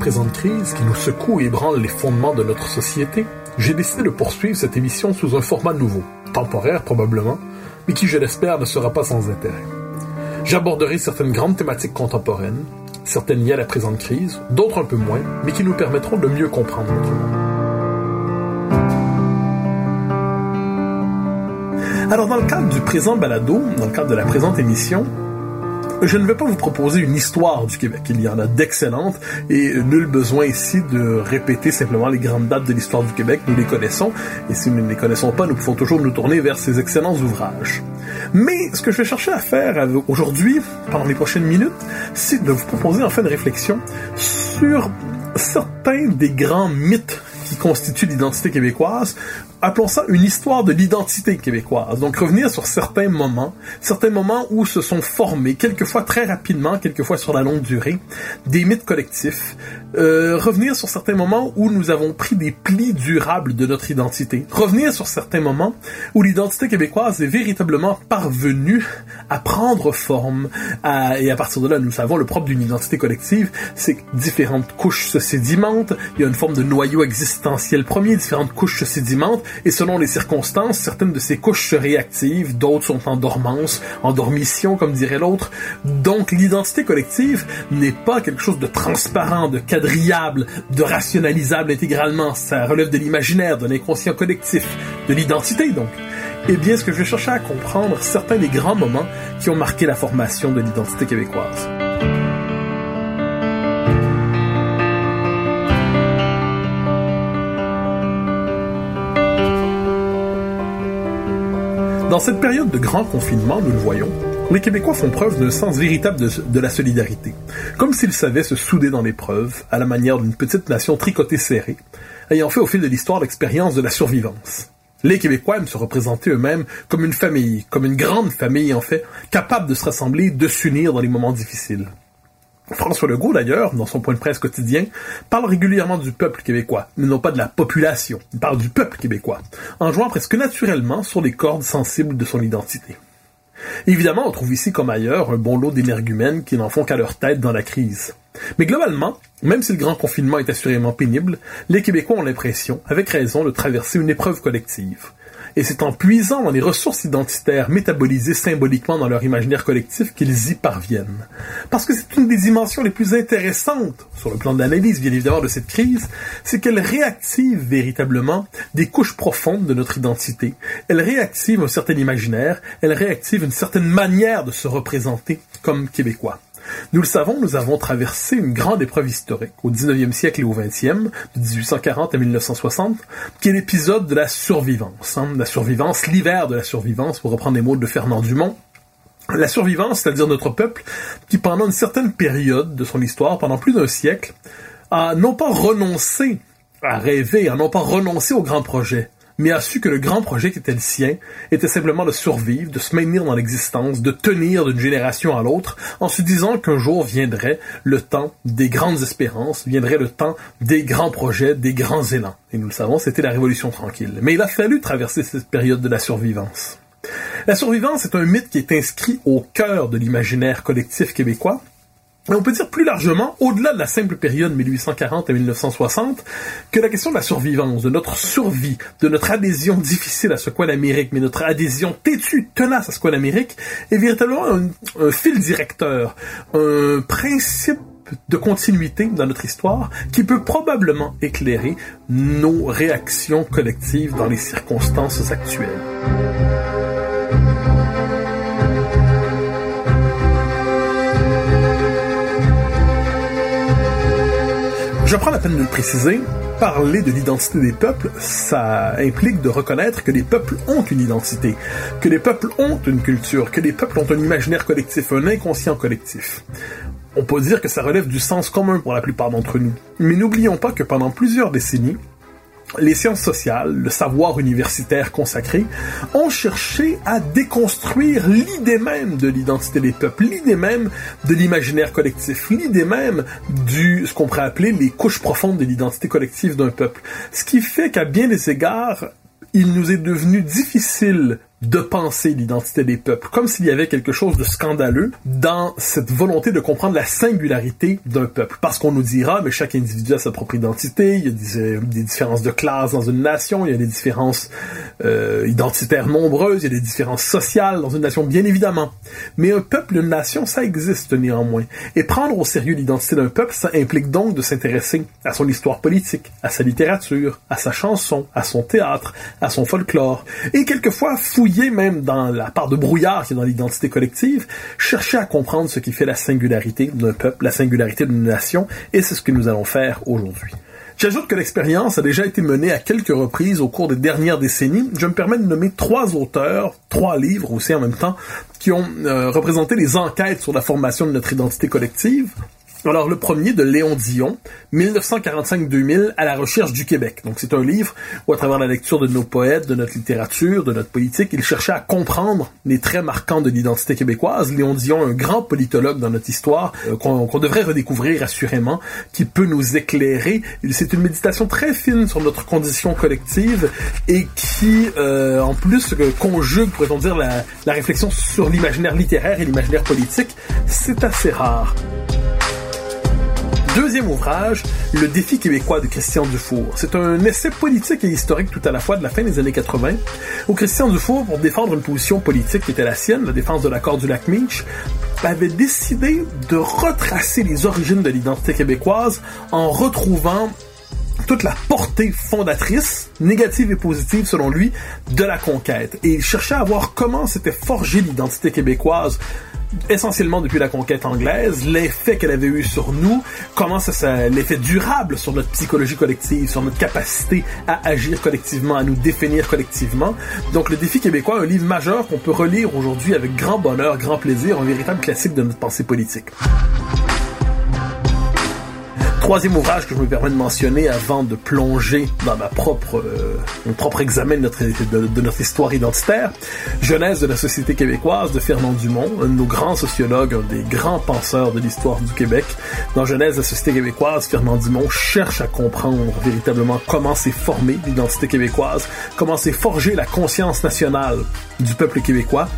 Présente crise qui nous secoue et ébranle les fondements de notre société, j'ai décidé de poursuivre cette émission sous un format nouveau, temporaire probablement, mais qui, je l'espère, ne sera pas sans intérêt. J'aborderai certaines grandes thématiques contemporaines, certaines liées à la présente crise, d'autres un peu moins, mais qui nous permettront de mieux comprendre notre monde. Alors, dans le cadre du présent balado, dans le cadre de la présente émission, je ne vais pas vous proposer une histoire du Québec. Il y en a d'excellentes et nul besoin ici de répéter simplement les grandes dates de l'histoire du Québec. Nous les connaissons et si nous ne les connaissons pas, nous pouvons toujours nous tourner vers ces excellents ouvrages. Mais ce que je vais chercher à faire aujourd'hui, pendant les prochaines minutes, c'est de vous proposer en fait une réflexion sur certains des grands mythes qui constituent l'identité québécoise appelons ça une histoire de l'identité québécoise. Donc revenir sur certains moments, certains moments où se sont formés, quelquefois très rapidement, quelquefois sur la longue durée, des mythes collectifs. Euh, revenir sur certains moments où nous avons pris des plis durables de notre identité. Revenir sur certains moments où l'identité québécoise est véritablement parvenue à prendre forme. et à partir de là, nous savons le propre d'une identité collective, c'est que différentes couches se sédimentent. Il y a une forme de noyau existentiel premier, différentes couches se sédimentent et selon les circonstances, certaines de ces couches se réactivent, d'autres sont en dormance, en dormition, comme dirait l'autre. Donc, l'identité collective n'est pas quelque chose de transparent, de quadrillable, de rationalisable intégralement. Ça relève de l'imaginaire, de l'inconscient collectif, de l'identité, donc. Eh bien, ce que je chercher à comprendre, certains des grands moments qui ont marqué la formation de l'identité québécoise. Dans cette période de grand confinement, nous le voyons, les Québécois font preuve d'un sens véritable de, la solidarité, comme s'ils savaient se souder dans l'épreuve, à la manière d'une petite nation tricotée serrée, ayant fait au fil de l'histoire l'expérience de la survivance. Les Québécois aiment se représenter eux-mêmes comme une famille, comme une grande famille en fait, capable de se rassembler, de s'unir dans les moments difficiles. François Legault, d'ailleurs, dans son point de presse quotidien, parle régulièrement du peuple québécois, mais non pas de la population. Il parle du peuple québécois, en jouant presque naturellement sur les cordes sensibles de son identité. Évidemment, on trouve ici comme ailleurs un bon lot d'énergumènes qui n'en font qu'à leur tête dans la crise. Mais globalement, même si le grand confinement est assurément pénible, les Québécois ont l'impression, avec raison, de traverser une épreuve collective et c'est en puisant dans les ressources identitaires métabolisées symboliquement dans leur imaginaire collectif qu'ils y parviennent. Parce que c'est une des dimensions les plus intéressantes, sur le plan de l'analyse bien évidemment de cette crise, c'est qu'elle réactive véritablement des couches profondes de notre identité. Elle réactive un certain imaginaire, elle réactive une certaine manière de se représenter comme québécois. Nous le savons, nous avons traversé une grande épreuve historique au 19e siècle et au 20e, de 1840 à 1960, qui est l'épisode de la survivance. Hein. la survivance, l'hiver de la survivance, pour reprendre les mots de Fernand Dumont. La survivance, c'est-à-dire notre peuple, qui pendant une certaine période de son histoire, pendant plus d'un siècle, a non pas renoncé à rêver, a non pas renoncé au grand projet, mais a su que le grand projet qui était le sien était simplement de survivre, de se maintenir dans l'existence, de tenir d'une génération à l'autre, en se disant qu'un jour viendrait le temps des grandes espérances, viendrait le temps des grands projets, des grands élans. Et nous le savons, c'était la Révolution tranquille. Mais il a fallu traverser cette période de la survivance. La survivance est un mythe qui est inscrit au cœur de l'imaginaire collectif québécois, et on peut dire plus largement, au-delà de la simple période 1840 à 1960, que la question de la survivance, de notre survie, de notre adhésion difficile à ce qu'est l'Amérique, mais notre adhésion têtue, tenace à ce qu'est l'Amérique, est véritablement un, fil directeur, un principe de continuité dans notre histoire qui peut probablement éclairer nos réactions collectives dans les circonstances actuelles. Je prends la peine de le préciser, parler de l'identité des peuples, ça implique de reconnaître que les peuples ont une identité, que les peuples ont une culture, que les peuples ont un imaginaire collectif, un inconscient collectif. On peut dire que ça relève du sens commun pour la plupart d'entre nous. Mais n'oublions pas que pendant plusieurs décennies, les sciences sociales, le savoir universitaire consacré, ont cherché à déconstruire l'idée même de l'identité des peuples, l'idée même de l'imaginaire collectif, l'idée même du ce qu'on pourrait appeler les couches profondes de l'identité collective d'un peuple. Ce qui fait qu'à bien des égards, il nous est devenu difficile de penser l'identité des peuples, comme s'il y avait quelque chose de scandaleux dans cette volonté de comprendre la singularité d'un peuple. Parce qu'on nous dira, mais chaque individu a sa propre identité, il y a des, euh, différences de classe dans une nation, il y a des différences euh, identitaires nombreuses, il y a des différences sociales dans une nation, bien évidemment. Mais un peuple, une nation, ça existe néanmoins. Et prendre au sérieux l'identité d'un peuple, ça implique donc de s'intéresser à son histoire politique, à sa littérature, à sa chanson, à son théâtre, à son folklore, et quelquefois fouiller même dans la part de brouillard qui est dans l'identité collective, chercher à comprendre ce qui fait la singularité d'un peuple, la singularité d'une nation, et c'est ce que nous allons faire aujourd'hui. J'ajoute que l'expérience a déjà été menée à quelques reprises au cours des dernières décennies. Je me permets de nommer trois auteurs, trois livres aussi en même temps, qui ont euh, représenté les enquêtes sur la formation de notre identité collective. Alors le premier de Léon Dion, 1945-2000, à la recherche du Québec. Donc c'est un livre où à travers la lecture de nos poètes, de notre littérature, de notre politique, il cherchait à comprendre les traits marquants de l'identité québécoise. Léon Dion, un grand politologue dans notre histoire, euh, qu'on devrait redécouvrir assurément, qui peut nous éclairer. C'est une méditation très fine sur notre condition collective et qui, euh, en plus, euh, conjugue, pourrait-on dire, la, la réflexion sur l'imaginaire littéraire et l'imaginaire politique. C'est assez rare. Deuxième ouvrage, Le défi québécois de Christian Dufour. C'est un essai politique et historique tout à la fois de la fin des années 80, où Christian Dufour, pour défendre une position politique qui était la sienne, la défense de l'accord du lac Meach, avait décidé de retracer les origines de l'identité québécoise en retrouvant toute la portée fondatrice, négative et positive selon lui, de la conquête. Et il cherchait à voir comment s'était forgée l'identité québécoise essentiellement depuis la conquête anglaise, l'effet qu'elle avait eu sur nous, comment ça, ça l'effet durable sur notre psychologie collective, sur notre capacité à agir collectivement, à nous définir collectivement. Donc le défi québécois, un livre majeur qu'on peut relire aujourd'hui avec grand bonheur, grand plaisir, un véritable classique de notre pensée politique troisième ouvrage que je me permets de mentionner avant de plonger dans ma propre, euh, mon propre examen de notre, de, notre histoire identitaire, Genèse de la société québécoise de Fernand Dumont, un de nos grands sociologues, un des grands penseurs de l'histoire du Québec. Dans Genèse de la société québécoise, Fernand Dumont cherche à comprendre véritablement comment s'est formée l'identité québécoise, comment s'est forgée la conscience nationale du peuple québécois.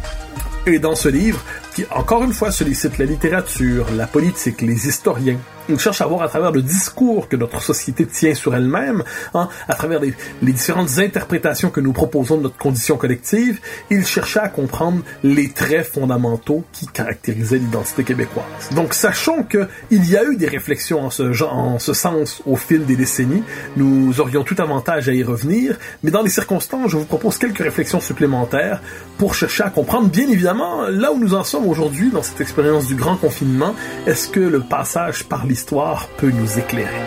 Et dans ce livre, qui encore une fois sollicite la littérature, la politique, les historiens, il cherche à voir à travers le discours que notre société tient sur elle-même, hein, à travers les, différentes interprétations que nous proposons de notre condition collective, il cherchait à comprendre les traits fondamentaux qui caractérisaient l'identité québécoise. Donc sachons qu'il y a eu des réflexions en ce, genre, en ce sens au fil des décennies, nous aurions tout avantage à y revenir, mais dans les circonstances, je vous propose quelques réflexions supplémentaires pour chercher à comprendre, bien évidemment, là où nous en sommes aujourd'hui dans cette expérience du grand confinement, est-ce que le passage par l'histoire peut nous éclairer.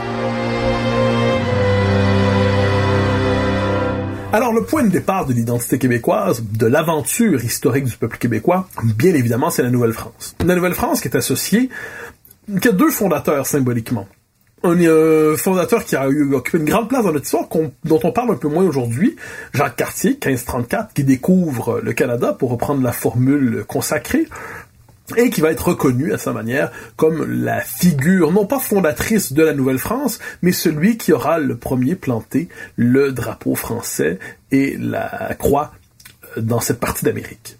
Alors le point de départ de l'identité québécoise, de l'aventure historique du peuple québécois, bien évidemment, c'est la Nouvelle-France. La Nouvelle-France qui est associée, qui a deux fondateurs symboliquement. Un euh, fondateur qui a occupé une grande place dans notre histoire, dont on parle un peu moins aujourd'hui, Jacques Cartier, 1534, qui découvre le Canada, pour reprendre la formule consacrée, et qui va être reconnu à sa manière comme la figure, non pas fondatrice de la Nouvelle-France, mais celui qui aura le premier planté le drapeau français et la croix dans cette partie d'Amérique.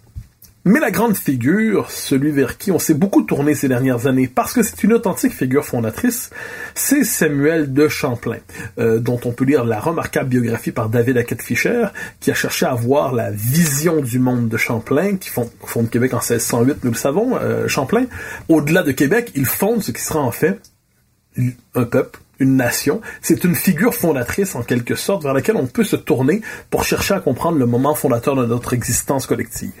Mais la grande figure, celui vers qui on s'est beaucoup tourné ces dernières années, parce que c'est une authentique figure fondatrice, c'est Samuel de Champlain, euh, dont on peut lire la remarquable biographie par David Hackett Fischer, qui a cherché à voir la vision du monde de Champlain, qui fonde, Québec en 1608, nous le savons, euh, Champlain. Au-delà de Québec, il fonde ce qui sera en fait un peuple une nation, c'est une figure fondatrice en quelque sorte vers laquelle on peut se tourner pour chercher à comprendre le moment fondateur de notre existence collective.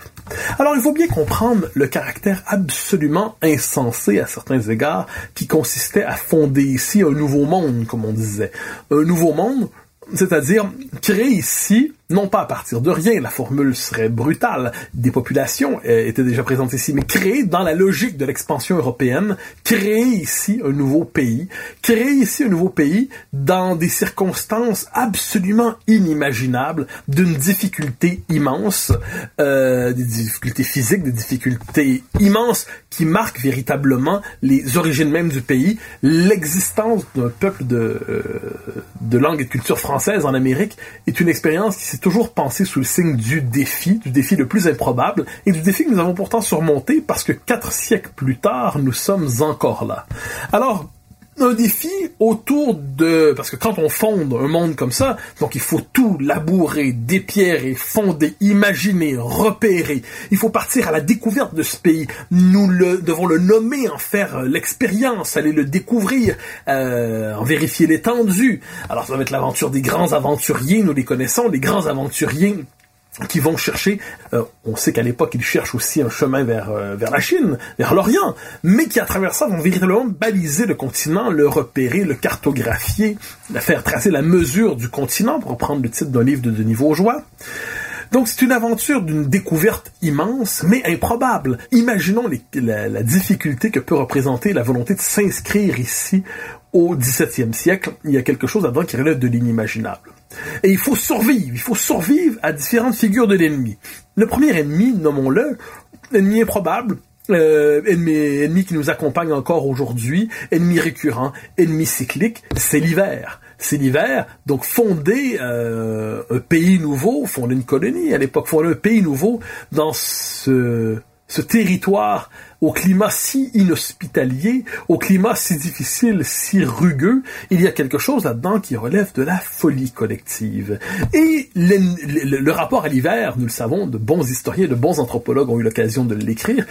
Alors il faut bien comprendre le caractère absolument insensé à certains égards qui consistait à fonder ici un nouveau monde, comme on disait. Un nouveau monde c'est-à-dire créer ici, non pas à partir de rien, la formule serait brutale, des populations euh, étaient déjà présentes ici, mais créer dans la logique de l'expansion européenne, créer ici un nouveau pays, créer ici un nouveau pays dans des circonstances absolument inimaginables, d'une difficulté immense, euh, des difficultés physiques, des difficultés immenses qui marquent véritablement les origines mêmes du pays, l'existence d'un peuple de, euh, de langue et de culture française en Amérique est une expérience qui s'est toujours pensée sous le signe du défi, du défi le plus improbable, et du défi que nous avons pourtant surmonté parce que quatre siècles plus tard, nous sommes encore là. Alors, un défi autour de... Parce que quand on fonde un monde comme ça, donc il faut tout labourer, dépierrer, fonder, imaginer, repérer. Il faut partir à la découverte de ce pays. Nous le, devons le nommer, en faire euh, l'expérience, aller le découvrir, euh, en vérifier l'étendue. Alors ça va être l'aventure des grands aventuriers, nous les connaissons, les grands aventuriers qui vont chercher, euh, on sait qu'à l'époque ils cherchent aussi un chemin vers euh, vers la Chine, vers l'Orient, mais qui à travers ça vont véritablement baliser le continent, le repérer, le cartographier, faire tracer la mesure du continent, pour reprendre le titre d'un livre de Denis Vaugeois. Donc c'est une aventure d'une découverte immense, mais improbable. Imaginons la, la, difficulté que peut représenter la volonté de s'inscrire ici au XVIIe siècle. Il y a quelque chose là-dedans qui relève de l'inimaginable. Et il faut survivre, il faut survivre à différentes figures de l'ennemi. Le premier ennemi, nommons-le, ennemi improbable, euh, ennemi, ennemi qui nous accompagne encore aujourd'hui, ennemi récurrent, ennemi cyclique, c'est l'hiver. C'est l'hiver, donc fonder euh, un pays nouveau, fonder une colonie à l'époque, fonder un pays nouveau dans ce ce territoire au climat si inhospitalier, au climat si difficile, si rugueux, il y a quelque chose là-dedans qui relève de la folie collective. Et le, rapport à l'hiver, nous le savons, de bons historiens, de bons anthropologues ont eu l'occasion de l'écrire,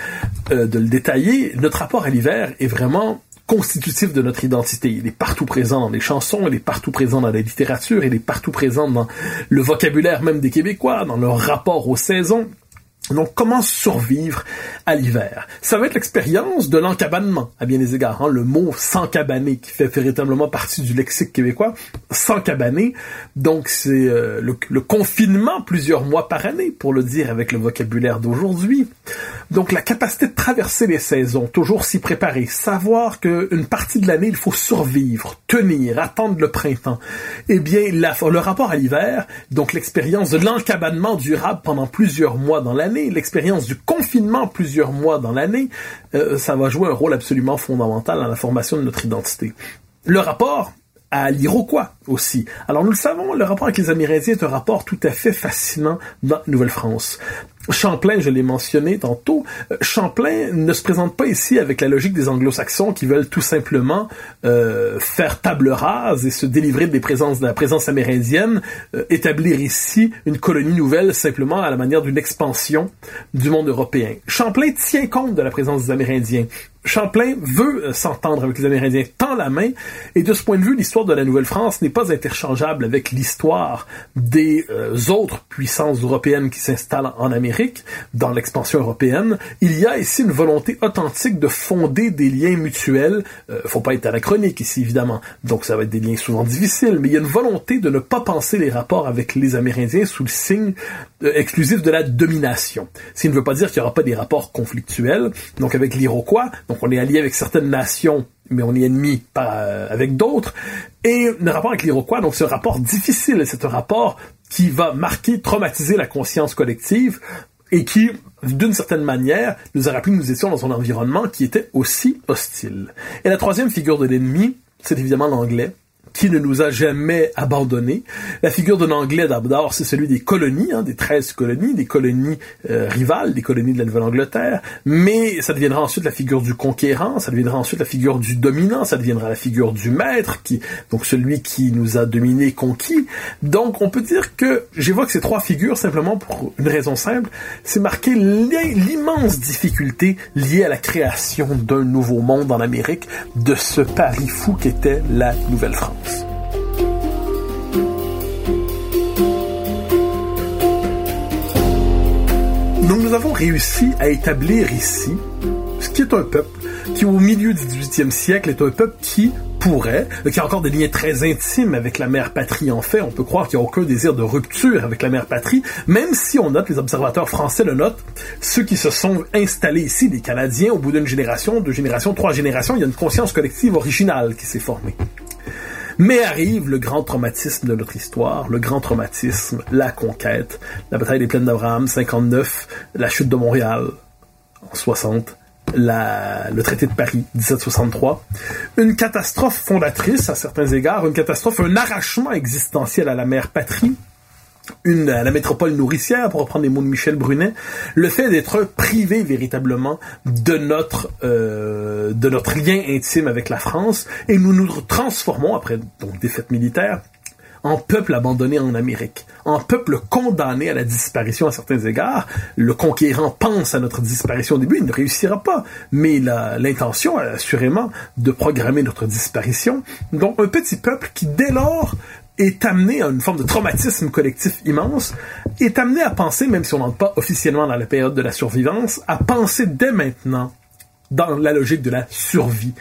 euh, de le détailler, notre rapport à l'hiver est vraiment constitutif de notre identité. Il est partout présent dans les chansons, il est partout présent dans la littérature, il est partout présent dans le vocabulaire même des Québécois, dans leur rapport aux saisons. Donc, comment survivre à l'hiver? Ça va être l'expérience de l'encabanement, à bien des égards. Hein? Le mot s'encabaner, qui fait véritablement partie du lexique québécois, s'encabaner. Donc, c'est euh, le, confinement plusieurs mois par année, pour le dire avec le vocabulaire d'aujourd'hui. Donc, la capacité de traverser les saisons, toujours s'y préparer, savoir qu'une partie de l'année, il faut survivre, tenir, attendre le printemps. Eh bien, le rapport à l'hiver, donc l'expérience de l'encabanement durable pendant plusieurs mois dans l'année, l'expérience du confinement plusieurs mois dans l'année, euh, ça va jouer un rôle absolument fondamental dans la formation de notre identité. Le rapport à l'Iroquois aussi. Alors nous le savons, le rapport avec les Amérindiens est un rapport tout à fait fascinant dans Nouvelle-France. Champlain, je l'ai mentionné tantôt, euh, Champlain ne se présente pas ici avec la logique des anglo-saxons qui veulent tout simplement euh, faire table rase et se délivrer de la présence amérindienne, euh, établir ici une colonie nouvelle simplement à la manière d'une expansion du monde européen. Champlain tient compte de la présence des Amérindiens. Champlain veut s'entendre avec les Amérindiens, tend la main, et de ce point de vue, l'histoire de la Nouvelle-France n'est pas interchangeable avec l'histoire des autres puissances européennes qui s'installent en Amérique dans l'expansion européenne, il y a ici une volonté authentique de fonder des liens mutuels. Euh, faut pas être anachronique ici, évidemment. Donc ça va être des liens souvent difficiles, mais il y a une volonté de ne pas penser les rapports avec les Amérindiens sous le signe euh, exclusif de la domination. Ce qui ne veut pas dire qu'il n'y aura pas des rapports conflictuels. Donc avec l'Iroquois, donc on est allié avec certaines nations mais on est ennemi euh, avec d'autres. Et le rapport avec l'Iroquois, donc un rapport difficile, c'est un rapport qui va marquer, traumatiser la conscience collective et qui, d'une certaine manière, nous a rappelé que nous étions dans un environnement qui était aussi hostile. Et la troisième figure de l'ennemi, c'est évidemment l'anglais. Qui ne nous a jamais abandonnés. La figure d'un Anglais, d'abord, c'est celui des colonies, hein, des 13 colonies, des colonies euh, rivales, des colonies de la Nouvelle-Angleterre, mais ça deviendra ensuite la figure du conquérant, ça deviendra ensuite la figure du dominant, ça deviendra la figure du maître, qui donc celui qui nous a dominés, conquis. Donc on peut dire que j'évoque ces trois figures simplement pour une raison simple, c'est marquer l'immense difficulté liée à la création d'un nouveau monde en Amérique, de ce pari fou qu'était la Nouvelle-France. Donc nous avons réussi à établir ici ce qui est un peuple qui au milieu du 18e siècle est un peuple qui pourrait, qui a encore des liens très intimes avec la mère patrie en fait, on peut croire qu'il n'y a aucun désir de rupture avec la mère patrie, même si on note, les observateurs français le notent, ceux qui se sont installés ici, les Canadiens, au bout d'une génération, deux générations, trois générations, il y a une conscience collective originale qui s'est formée. Mais arrive le grand traumatisme de notre histoire, le grand traumatisme, la conquête, la bataille des plaines d'Abraham, 59, la chute de Montréal, en 60, la, le traité de Paris, 1763. Une catastrophe fondatrice à certains égards, une catastrophe, un arrachement existentiel à la mère patrie, une, la métropole nourricière, pour reprendre les mots de Michel Brunet, le fait d'être privé véritablement de notre euh, de notre lien intime avec la France, et nous nous transformons après donc défaite militaire en peuple abandonné en Amérique, en peuple condamné à la disparition à certains égards. Le conquérant pense à notre disparition au début, il ne réussira pas, mais l'intention assurément de programmer notre disparition. Donc un petit peuple qui dès lors est amené à une forme de traumatisme collectif immense, est amené à penser, même si on n'entre pas officiellement dans la période de la survivance, à penser dès maintenant dans la logique de la survie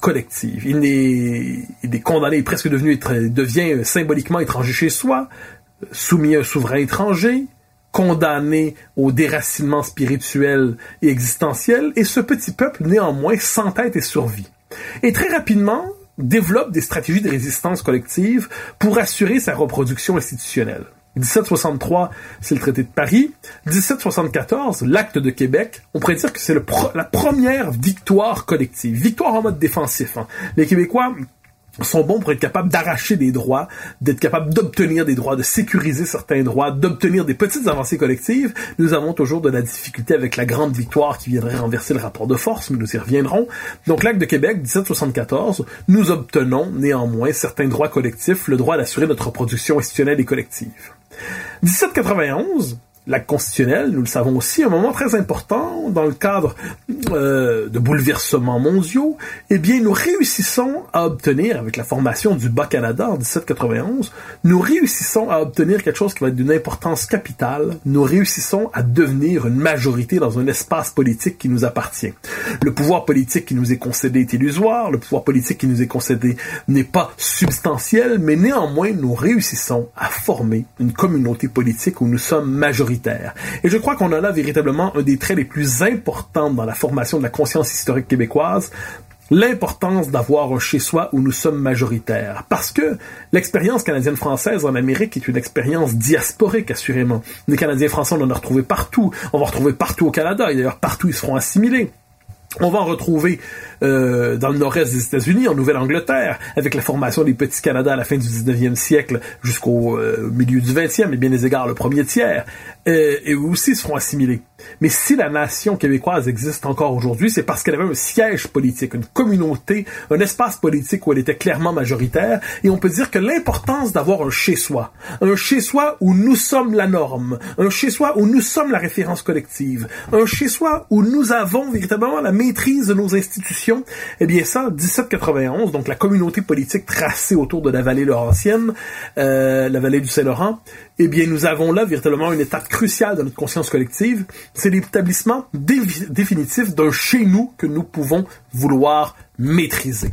collective. Il est, il est condamné, il est presque devenu, devient symboliquement étranger chez soi, soumis à un souverain étranger, condamné au déracinement spirituel et existentiel, et ce petit peuple, néanmoins, s'entête et survit. Et très rapidement, développe des stratégies de résistance collective pour assurer sa reproduction institutionnelle. 1763, c'est le traité de Paris. 1774, l'acte de Québec. On pourrait dire que c'est la première victoire collective. Victoire en mode défensif. Hein. Les Québécois sont bons pour être capables d'arracher des droits, d'être capables d'obtenir des droits, de sécuriser certains droits, d'obtenir des petites avancées collectives. Nous avons toujours de la difficulté avec la grande victoire qui viendrait renverser le rapport de force, mais nous y reviendrons. Donc l'acte de Québec, 1774, nous obtenons néanmoins certains droits collectifs, le droit d'assurer notre reproduction institutionnelle et collective. 1791, l'acte constitutionnel, nous le savons aussi, un moment très important dans le cadre euh, de bouleversements mondiaux, eh bien, nous réussissons à obtenir, avec la formation du Bas-Canada en 1791, nous réussissons à obtenir quelque chose qui va être d'une importance capitale. Nous réussissons à devenir une majorité dans un espace politique qui nous appartient. Le pouvoir politique qui nous est concédé est illusoire, le pouvoir politique qui nous est concédé n'est pas substantiel, mais néanmoins, nous réussissons à former une communauté politique où nous sommes majoritaires et je crois qu'on a là véritablement un des traits les plus importants dans la formation de la conscience historique québécoise, l'importance d'avoir un chez-soi où nous sommes majoritaires. Parce que l'expérience canadienne-française en Amérique est une expérience diasporique, assurément. Les Canadiens français, on en a retrouvé partout. On va retrouver partout au Canada. Et d'ailleurs, partout, ils seront assimilés. On va en retrouver euh, dans le nord-est des États-Unis, en Nouvelle-Angleterre, avec la formation des petits Canada à la fin du 19e siècle jusqu'au euh, milieu du 20e, et bien des égards le premier tiers, euh, et aussi seront assimilés. Mais si la nation québécoise existe encore aujourd'hui, c'est parce qu'elle avait un siège politique, une communauté, un espace politique où elle était clairement majoritaire, et on peut dire que l'importance d'avoir un chez-soi, un chez-soi où nous sommes la norme, un chez-soi où nous sommes la référence collective, un chez-soi où nous avons véritablement la maîtrise de nos institutions, eh bien ça, 1791, donc la communauté politique tracée autour de la vallée laurentienne, euh, la vallée du Saint-Laurent, eh bien nous avons là véritablement une étape cruciale de notre conscience collective, c'est l'établissement définitif d'un chez nous que nous pouvons vouloir maîtriser.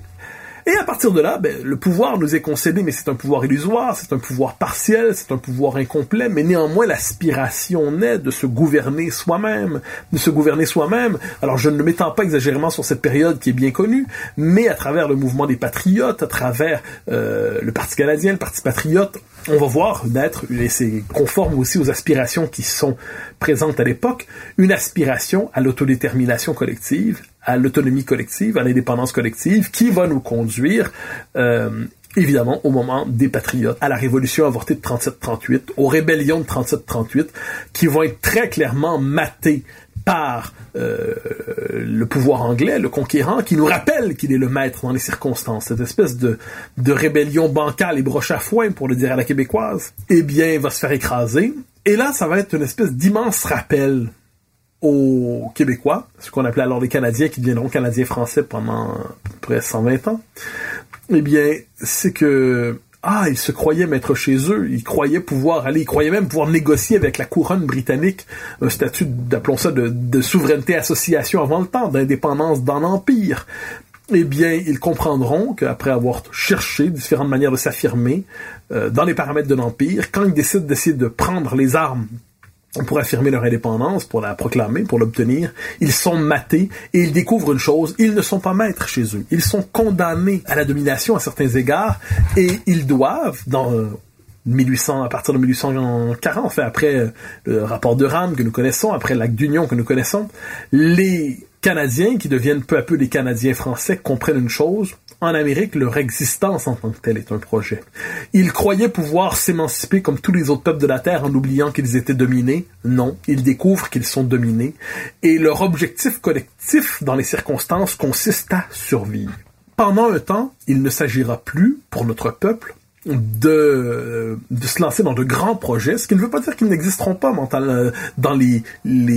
Et à partir de là, ben, le pouvoir nous est concédé, mais c'est un pouvoir illusoire, c'est un pouvoir partiel, c'est un pouvoir incomplet, mais néanmoins l'aspiration naît de se gouverner soi-même, de se gouverner soi-même. Alors je ne m'étends pas exagérément sur cette période qui est bien connue, mais à travers le mouvement des patriotes, à travers euh, le Parti canadien, le Parti patriote, on va voir naître, et c'est conforme aussi aux aspirations qui sont présentes à l'époque, une aspiration à l'autodétermination collective, à l'autonomie collective, à l'indépendance collective, qui va nous conduire euh, évidemment au moment des patriotes, à la révolution avortée de 37-38, aux rébellions de 37-38, qui vont être très clairement matées par euh, le pouvoir anglais, le conquérant, qui nous rappelle qu'il est le maître dans les circonstances. Cette espèce de, de rébellion bancale et broche à foin, pour le dire à la québécoise, eh bien, va se faire écraser. Et là, ça va être une espèce d'immense rappel aux Québécois, ce qu'on appelait alors les Canadiens, qui deviendront Canadiens français pendant à peu près 120 ans, eh bien, c'est que ah, ils se croyaient mettre chez eux, ils croyaient pouvoir aller, ils croyaient même pouvoir négocier avec la couronne britannique un statut, d'appelons ça, de, souveraineté association avant le temps, d'indépendance dans l'Empire. Eh bien, ils comprendront qu'après avoir cherché différentes manières de s'affirmer euh, dans les paramètres de l'Empire, quand ils décident d'essayer de prendre les armes pour affirmer leur indépendance, pour la proclamer, pour l'obtenir, ils sont matés et ils découvrent une chose, ils ne sont pas maîtres chez eux. Ils sont condamnés à la domination à certains égards et ils doivent, dans 1800, à partir de 1840, enfin après le rapport de Rame que nous connaissons, après l'acte d'union que nous connaissons, les Canadiens, qui deviennent peu à peu des Canadiens français, comprennent une chose, en Amérique, leur existence en tant que telle est un projet. Ils croyaient pouvoir s'émanciper comme tous les autres peuples de la Terre en oubliant qu'ils étaient dominés. Non, ils découvrent qu'ils sont dominés. Et leur objectif collectif dans les circonstances consiste à survivre. Pendant un temps, il ne s'agira plus, pour notre peuple, de, de se lancer dans de grands projets, ce qui ne veut pas dire qu'ils n'existeront pas mental, euh, dans les,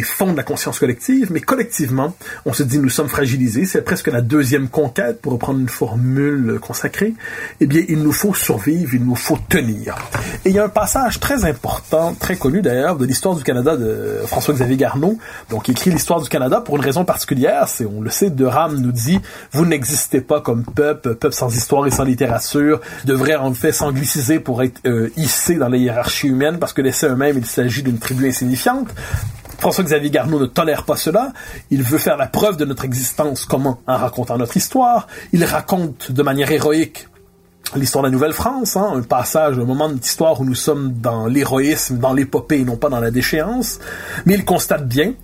fonds de la conscience collective, mais collectivement, on se dit nous sommes fragilisés, c'est presque la deuxième conquête, pour reprendre une formule consacrée, eh bien, il nous faut survivre, il nous faut tenir. Et il y a un passage très important, très connu d'ailleurs, de l'histoire du Canada de François-Xavier Garneau, donc qui écrit l'histoire du Canada pour une raison particulière, c'est, on le sait, de Ram nous dit, vous n'existez pas comme peuple, peuple sans histoire et sans littérature, devrait en fait s'angliciser pour être euh, hissé dans la hiérarchie humaine parce que laissé eux-mêmes, il s'agit d'une tribu insignifiante. François-Xavier Garneau ne tolère pas cela. Il veut faire la preuve de notre existence. Comment En racontant notre histoire. Il raconte de manière héroïque l'histoire de la Nouvelle-France, hein, un passage, un moment de l'histoire où nous sommes dans l'héroïsme, dans l'épopée et non pas dans la déchéance. Mais il constate bien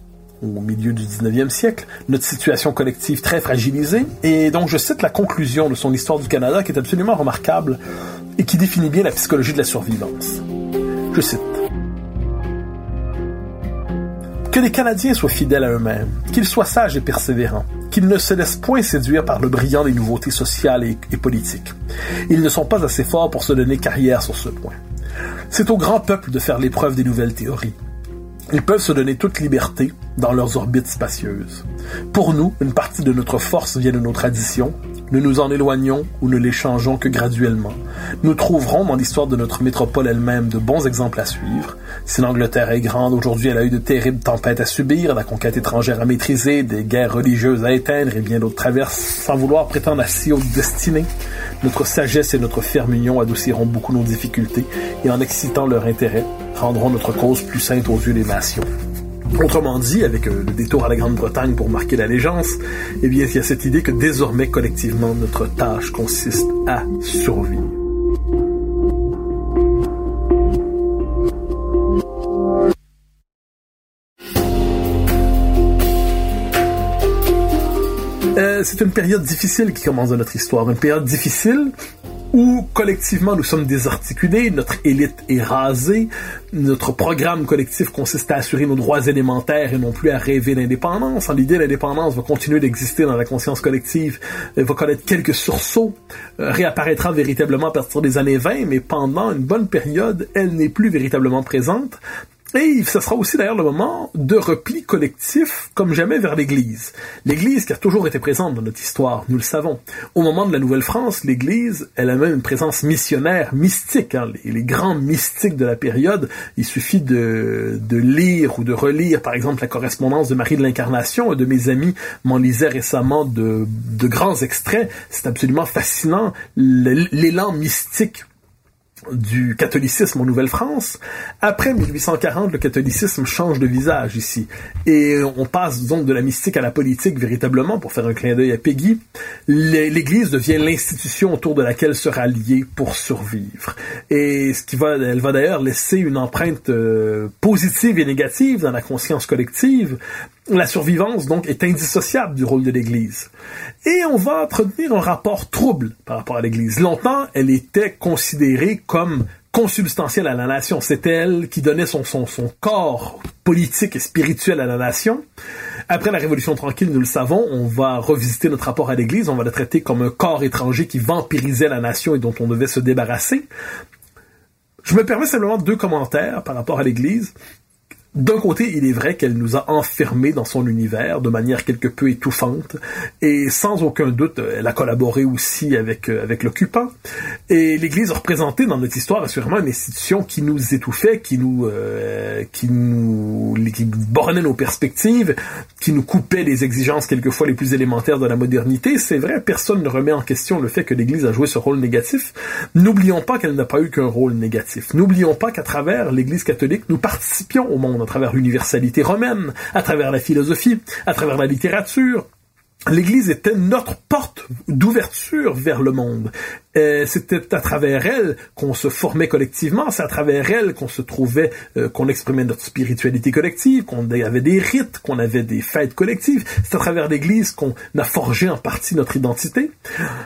au milieu du 19e siècle, notre situation collective très fragilisée. Et donc, je cite la conclusion de son Histoire du Canada, qui est absolument remarquable et qui définit bien la psychologie de la survivance. Je cite. Que les Canadiens soient fidèles à eux-mêmes, qu'ils soient sages et persévérants, qu'ils ne se laissent point séduire par le brillant des nouveautés sociales et, et politiques. Ils ne sont pas assez forts pour se donner carrière sur ce point. C'est au grand peuple de faire l'épreuve des nouvelles théories. Ils peuvent se donner toute liberté dans leurs orbites spacieuses. Pour nous, une partie de notre force vient de nos traditions. Nous nous en éloignons ou ne les changeons que graduellement. Nous trouverons dans l'histoire de notre métropole elle-même de bons exemples à suivre. Si l'Angleterre est grande, aujourd'hui elle a eu de terribles tempêtes à subir, la conquête étrangère à maîtriser, des guerres religieuses à éteindre et bien d'autres traverses, sans vouloir prétendre à si haute destinée. Notre sagesse et notre ferme union adouciront beaucoup nos difficultés et en excitant leur intérêt, rendront notre cause plus sainte aux yeux des nations. Autrement dit, avec euh, le détour à la Grande-Bretagne pour marquer l'allégeance, eh bien, il y a cette idée que désormais, collectivement, notre tâche consiste à survivre. Euh, c'est une période difficile qui commence dans notre histoire, une période difficile où collectivement nous sommes désarticulés, notre élite est rasée, notre programme collectif consiste à assurer nos droits élémentaires et non plus à rêver d'indépendance. En l'idée, l'indépendance va continuer d'exister dans la conscience collective, elle va connaître quelques sursauts, euh, réapparaîtra véritablement à partir des années 20, mais pendant une bonne période, elle n'est plus véritablement présente. Et ce sera aussi d'ailleurs le moment de repli collectif comme jamais vers l'Église. L'Église qui a toujours été présente dans notre histoire, nous le savons. Au moment de la Nouvelle-France, l'Église, elle a même une présence missionnaire, mystique. Hein. Les, grands mystiques de la période, il suffit de, de lire ou de relire par exemple la correspondance de Marie de l'Incarnation. Un de mes amis m'en lisait récemment de, de grands extraits. C'est absolument fascinant l'élan mystique du catholicisme en Nouvelle-France. Après 1840, le catholicisme change de visage ici. Et on passe donc de la mystique à la politique véritablement, pour faire un clin d'œil à Peggy. L'Église devient l'institution autour de laquelle se rallier pour survivre. Et ce qui va, elle va d'ailleurs laisser une empreinte euh, positive et négative dans la conscience collective, La survivance, donc, est indissociable du rôle de l'Église. Et on va entretenir un rapport trouble par rapport à l'Église. Longtemps, elle était considérée comme consubstantielle à la nation. C'était elle qui donnait son, son, son corps politique et spirituel à la nation. Après la Révolution tranquille, nous le savons, on va revisiter notre rapport à l'Église, on va la traiter comme un corps étranger qui vampirisait la nation et dont on devait se débarrasser. Je me permets simplement deux commentaires par rapport à l'Église. D'un côté, il est vrai qu'elle nous a enfermés dans son univers de manière quelque peu étouffante, et sans aucun doute, elle a collaboré aussi avec euh, avec l'occupant. Et l'Église a représenté dans notre histoire assurément une institution qui nous étouffait, qui nous euh, qui nous qui bornait nos perspectives, qui nous coupait les exigences quelquefois les plus élémentaires de la modernité. C'est vrai, personne ne remet en question le fait que l'Église a joué ce rôle négatif. N'oublions pas qu'elle n'a pas eu qu'un rôle négatif. N'oublions pas qu'à travers l'Église catholique, nous participions au monde à travers l'universalité romaine, à travers la philosophie, à travers la littérature, L'Église était notre porte d'ouverture vers le monde. Euh, c'était à travers elle qu'on se formait collectivement, c'est à travers elle qu'on se trouvait, euh, qu'on exprimait notre spiritualité collective, qu'on avait des rites, qu'on avait des fêtes collectives. C'est à travers l'Église qu'on a forgé en partie notre identité.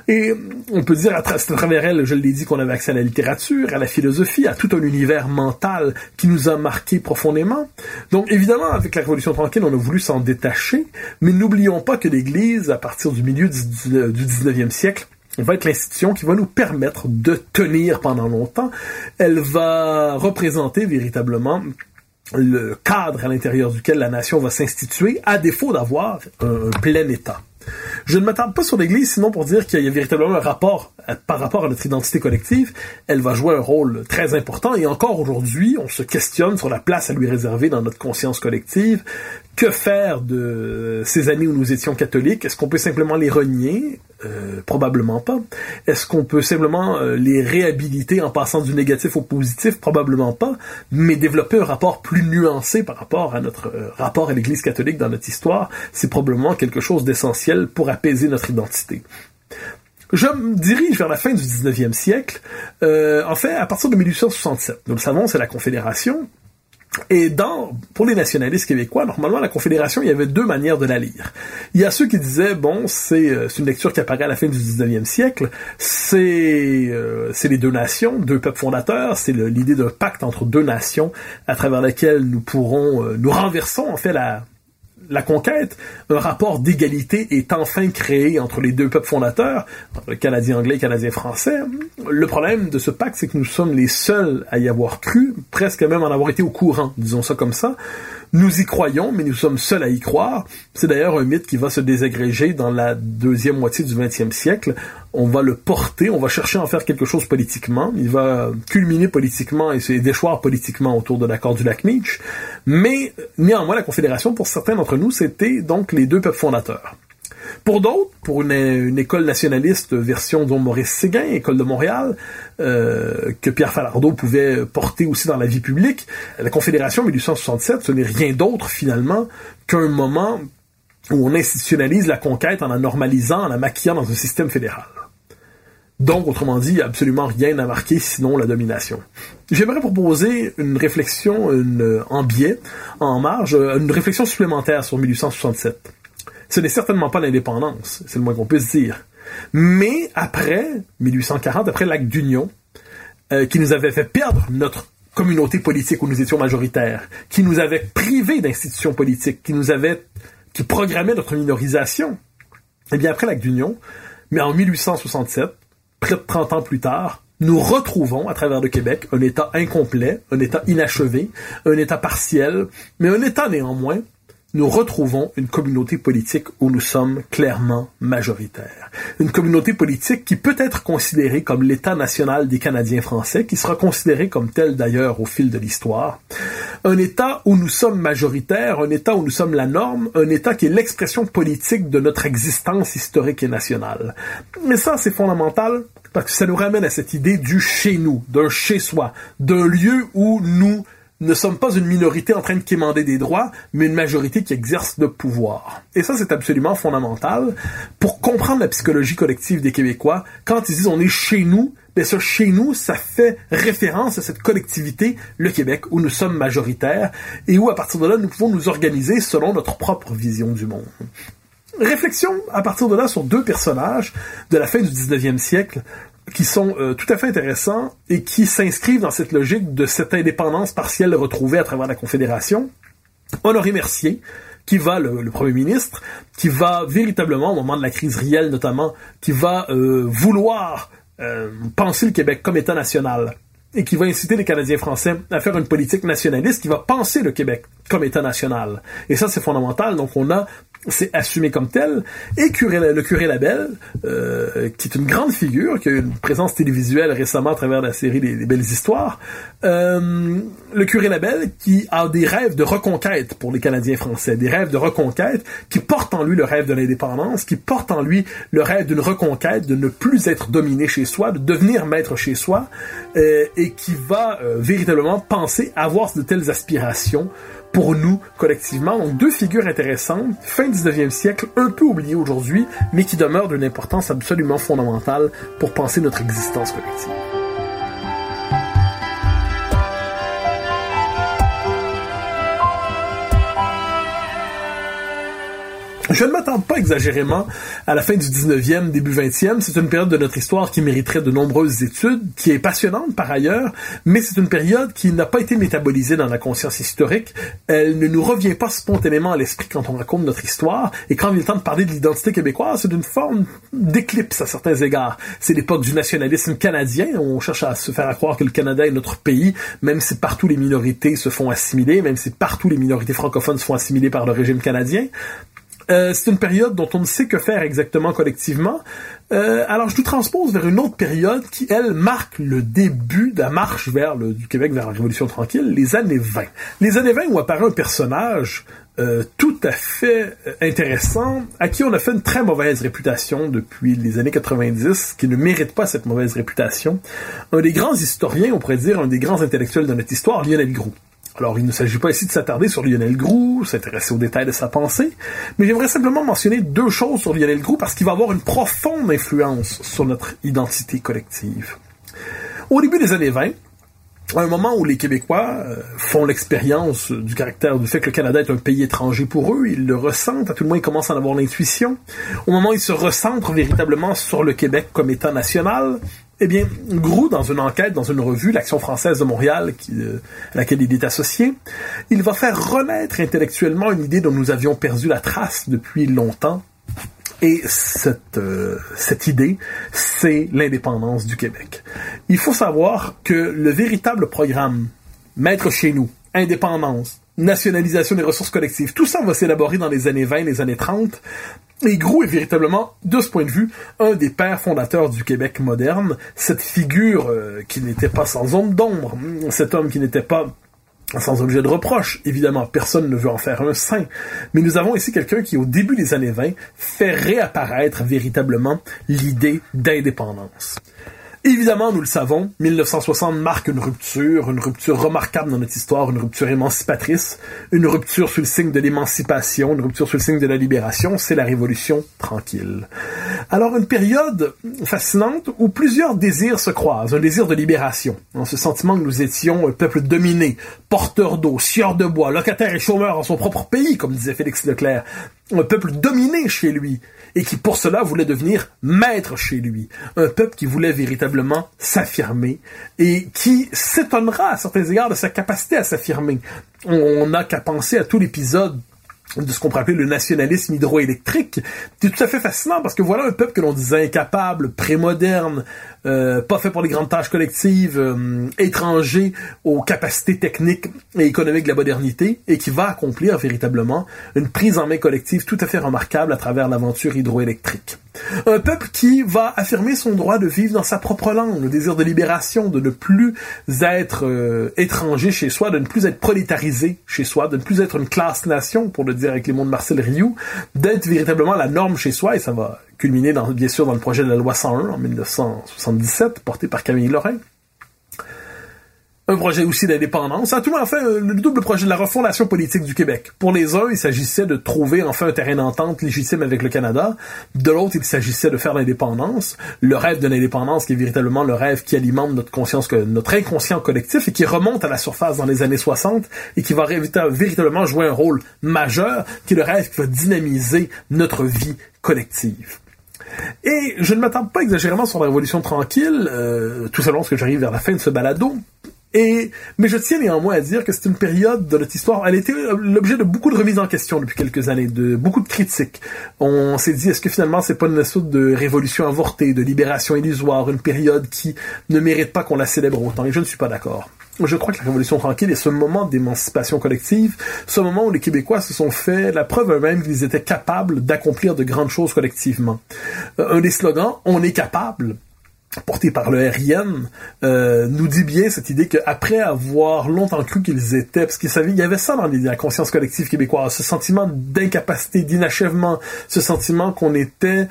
Et on peut dire, c'est à travers elle, je l'ai dit, qu'on avait accès à la littérature, à la philosophie, à tout un univers mental qui nous a marqué profondément. Donc évidemment, avec la Révolution tranquille, on a voulu s'en détacher, mais n'oublions pas que l'Église, à partir du milieu du 19e siècle, va être l'institution qui va nous permettre de tenir pendant longtemps. Elle va représenter véritablement le cadre à l'intérieur duquel la nation va s'instituer, à défaut d'avoir un, plein État. Je ne m'attarde pas sur l'Église, sinon pour dire qu'il y a véritablement un rapport par rapport à notre identité collective. Elle va jouer un rôle très important et encore aujourd'hui, on se questionne sur la place à lui réserver dans notre conscience collective. Que faire de ces années où nous étions catholiques? Est-ce qu'on peut simplement les renier? Euh, Probablement pas. Est-ce qu'on peut simplement euh, les réhabiliter en passant du négatif au positif? Probablement pas. Mais développer un rapport plus nuancé par rapport à notre euh, rapport à l'Église catholique dans notre histoire, c'est probablement quelque chose d'essentiel pour apaiser notre identité. Je me dirige vers la fin du 19e siècle. en fait, à partir de 1867, nous le savons, c'est la Confédération et dans, pour les nationalistes québécois, normalement, la Confédération, il y avait deux manières de la lire. Il y a ceux qui disaient, bon, c'est euh, une lecture qui apparaît à la fin du 19e siècle, c'est euh, les deux nations, deux peuples fondateurs, c'est l'idée d'un pacte entre deux nations à travers lequel nous pourrons, euh, nous renversons en fait la, la conquête, un rapport d'égalité est enfin créé entre les deux peuples fondateurs, le Canadien anglais et le Canadien français. Le problème de ce pacte, c'est que nous sommes les seuls à y avoir cru, presque même en avoir été au courant, disons ça comme ça. Nous y croyons, mais nous sommes seuls à y croire. C'est d'ailleurs un mythe qui va se désagréger dans la deuxième moitié du XXe siècle. On va le porter, on va chercher à en faire quelque chose politiquement. Il va culminer politiquement et se déchoir politiquement autour de l'accord du lac Meach. Mais néanmoins, la Confédération, pour certains d'entre nous, c'était donc les deux peuples fondateurs. Pour d'autres, pour une, école nationaliste version dont Maurice Séguin, école de Montréal, euh, que Pierre Falardeau pouvait porter aussi dans la vie publique, la Confédération 1867, ce n'est rien d'autre finalement qu'un moment où on institutionnalise la conquête en la normalisant, en la maquillant dans un système fédéral. Donc, autrement dit, absolument rien à marquer sinon la domination. J'aimerais proposer une réflexion une, en biais, en marge, une réflexion supplémentaire sur 1867. Ce n'est certainement pas l'indépendance, c'est le moins qu'on puisse dire. Mais après 1840, après l'acte d'union, euh, qui nous avait fait perdre notre communauté politique où nous étions majoritaires, qui nous avait privés d'institutions politiques, qui nous avait, qui programmait notre minorisation, eh bien après l'acte d'union, mais en 1867, près de 30 ans plus tard, nous retrouvons à travers le Québec un État incomplet, un État inachevé, un État partiel, mais un État néanmoins nous retrouvons une communauté politique où nous sommes clairement majoritaires. Une communauté politique qui peut être considérée comme l'État national des Canadiens français, qui sera considéré comme tel d'ailleurs au fil de l'histoire. Un État où nous sommes majoritaires, un État où nous sommes la norme, un État qui est l'expression politique de notre existence historique et nationale. Mais ça, c'est fondamental parce que ça nous ramène à cette idée du chez nous, d'un chez soi, d'un lieu où nous ne sommes pas une minorité en train de quémander des droits, mais une majorité qui exerce le pouvoir. Et ça, c'est absolument fondamental pour comprendre la psychologie collective des Québécois. Quand ils disent on est chez nous, mais ce chez nous, ça fait référence à cette collectivité, le Québec, où nous sommes majoritaires et où à partir de là, nous pouvons nous organiser selon notre propre vision du monde. Réflexion à partir de là sur deux personnages de la fin du 19e siècle qui sont euh, tout à fait intéressants et qui s'inscrivent dans cette logique de cette indépendance partielle retrouvée à travers la Confédération. Honoré Mercier, qui va, le, Premier ministre, qui va véritablement, au moment de la crise réelle notamment, qui va euh, vouloir euh, penser le Québec comme État national et qui va inciter les Canadiens français à faire une politique nationaliste qui va penser le Québec comme État national. Et ça, c'est fondamental. Donc, on a c'est assumé comme tel. Et le curé Labelle, euh, qui est une grande figure, qui a eu une présence télévisuelle récemment à travers la série des, Belles Histoires, euh, le curé Labelle qui a des rêves de reconquête pour les Canadiens français, des rêves de reconquête qui portent en lui le rêve de l'indépendance, qui portent en lui le rêve d'une reconquête, de ne plus être dominé chez soi, de devenir maître chez soi, euh, et qui va véritablement penser avoir de telles aspirations pour nous collectivement. Donc deux figures intéressantes, fin 19e siècle, un peu oubliées aujourd'hui, mais qui demeurent d'une importance absolument fondamentale pour penser notre existence collective. Je ne m'attends pas exagérément à la fin du 19e, début 20e. C'est une période de notre histoire qui mériterait de nombreuses études, qui est passionnante par ailleurs, mais c'est une période qui n'a pas été métabolisée dans la conscience historique. Elle ne nous revient pas spontanément à l'esprit quand on raconte notre histoire, et quand il est temps de parler de l'identité québécoise, c'est d'une forme d'éclipse à certains égards. C'est l'époque du nationalisme canadien, on cherche à se faire croire que le Canada est notre pays, même si partout les minorités se font assimiler, même si partout les minorités francophones se font assimiler par le régime canadien. Euh, c'est une période dont on ne sait que faire exactement collectivement. Euh, alors je nous transpose vers une autre période qui, elle, marque le début de la marche vers le, du Québec vers la Révolution tranquille, les années 20. Les années 20 où apparaît un personnage euh, tout à fait intéressant, à qui on a fait une très mauvaise réputation depuis les années 90, qui ne mérite pas cette mauvaise réputation. Un des grands historiens, on pourrait dire un des grands intellectuels de notre histoire, Lionel Groux. Alors, il ne s'agit pas ici de s'attarder sur Lionel Groux, s'intéresser aux détails de sa pensée, mais j'aimerais simplement mentionner deux choses sur Lionel Groux parce qu'il va avoir une profonde influence sur notre identité collective. Au début des années 20, à un moment où les Québécois euh, font l'expérience du caractère du fait que le Canada est un pays étranger pour eux, ils le ressentent, à tout le moins ils commencent à en avoir l'intuition. Au moment où ils se recentrent véritablement sur le Québec comme État national, eh bien, Grou, dans une enquête, dans une revue, l'Action française de Montréal, qui, euh, à laquelle il est associé, il va faire renaître intellectuellement une idée dont nous avions perdu la trace depuis longtemps. Et cette, euh, cette idée, c'est l'indépendance du Québec. Il faut savoir que le véritable programme Maître chez nous, indépendance, nationalisation des ressources collectives, tout ça va s'élaborer dans les années 20, les années 30, et Grou est véritablement, de ce point de vue, un des pères fondateurs du Québec moderne, cette figure euh, qui n'était pas sans ombre d'ombre, cet homme qui n'était pas sans objet de reproche. Évidemment, personne ne veut en faire un saint. Mais nous avons ici quelqu'un qui, au début des années 20, fait réapparaître véritablement l'idée d'indépendance. Évidemment, nous le savons, 1960 marque une rupture, une rupture remarquable dans notre histoire, une rupture émancipatrice, une rupture sous le signe de l'émancipation, une rupture sous le signe de la libération, c'est la révolution tranquille. Alors, une période fascinante où plusieurs désirs se croisent, un désir de libération, dans ce sentiment que nous étions un peuple dominé, porteur d'eau, sieur de bois, locataire et chômeur en son propre pays, comme disait Félix Leclerc, un peuple dominé chez lui, et qui pour cela voulait devenir maître chez lui. Un peuple qui voulait véritablement s'affirmer et qui s'étonnera à certains égards de sa capacité à s'affirmer. On n'a qu'à penser à tout l'épisode de ce qu'on pourrait appeler le nationalisme hydroélectrique. C'est tout à fait fascinant parce que voilà un peuple que l'on disait incapable, prémoderne, euh, pas fait pour les grandes tâches collectives, euh, étranger aux capacités techniques et économiques de la modernité, et qui va accomplir véritablement une prise en main collective tout à fait remarquable à travers l'aventure hydroélectrique. Un peuple qui va affirmer son droit de vivre dans sa propre langue, le désir de libération, de ne plus être euh, étranger chez soi, de ne plus être prolétarisé chez soi, de ne plus être une classe-nation, pour le dire avec les mots de Marcel Rioux, d'être véritablement la norme chez soi, et ça va culminé bien sûr dans le projet de la loi 101 en 1977, porté par Camille Lorrain. un projet aussi d'indépendance, à tout le monde fait le double projet de la refondation politique du Québec. Pour les uns, il s'agissait de trouver enfin un terrain d'entente légitime avec le Canada. De l'autre, il s'agissait de faire l'indépendance, le rêve de l'indépendance qui est véritablement le rêve qui alimente notre conscience, notre inconscient collectif et qui remonte à la surface dans les années 60 et qui va véritablement jouer un rôle majeur, qui est le rêve qui va dynamiser notre vie collective. Et je ne m'attends pas exagérément sur la Révolution tranquille, euh, tout simplement parce que j'arrive vers la fin de ce balado, et, mais je tiens néanmoins à dire que c'est une période de notre histoire, elle a été l'objet de beaucoup de remises en question depuis quelques années, de beaucoup de critiques. On s'est dit, est-ce que finalement c'est pas une sorte de révolution avortée, de libération illusoire, une période qui ne mérite pas qu'on la célèbre autant, et je ne suis pas d'accord. Je crois que la Révolution tranquille est ce moment d'émancipation collective, ce moment où les Québécois se sont fait la preuve eux-mêmes qu'ils étaient capables d'accomplir de grandes choses collectivement. Euh, un des slogans, on est capable, porté par le RIN, euh, nous dit bien cette idée qu'après avoir longtemps cru qu'ils étaient, parce qu'ils savaient, il y avait ça dans la conscience collective québécoise, ce sentiment d'incapacité, d'inachèvement, ce sentiment qu'on était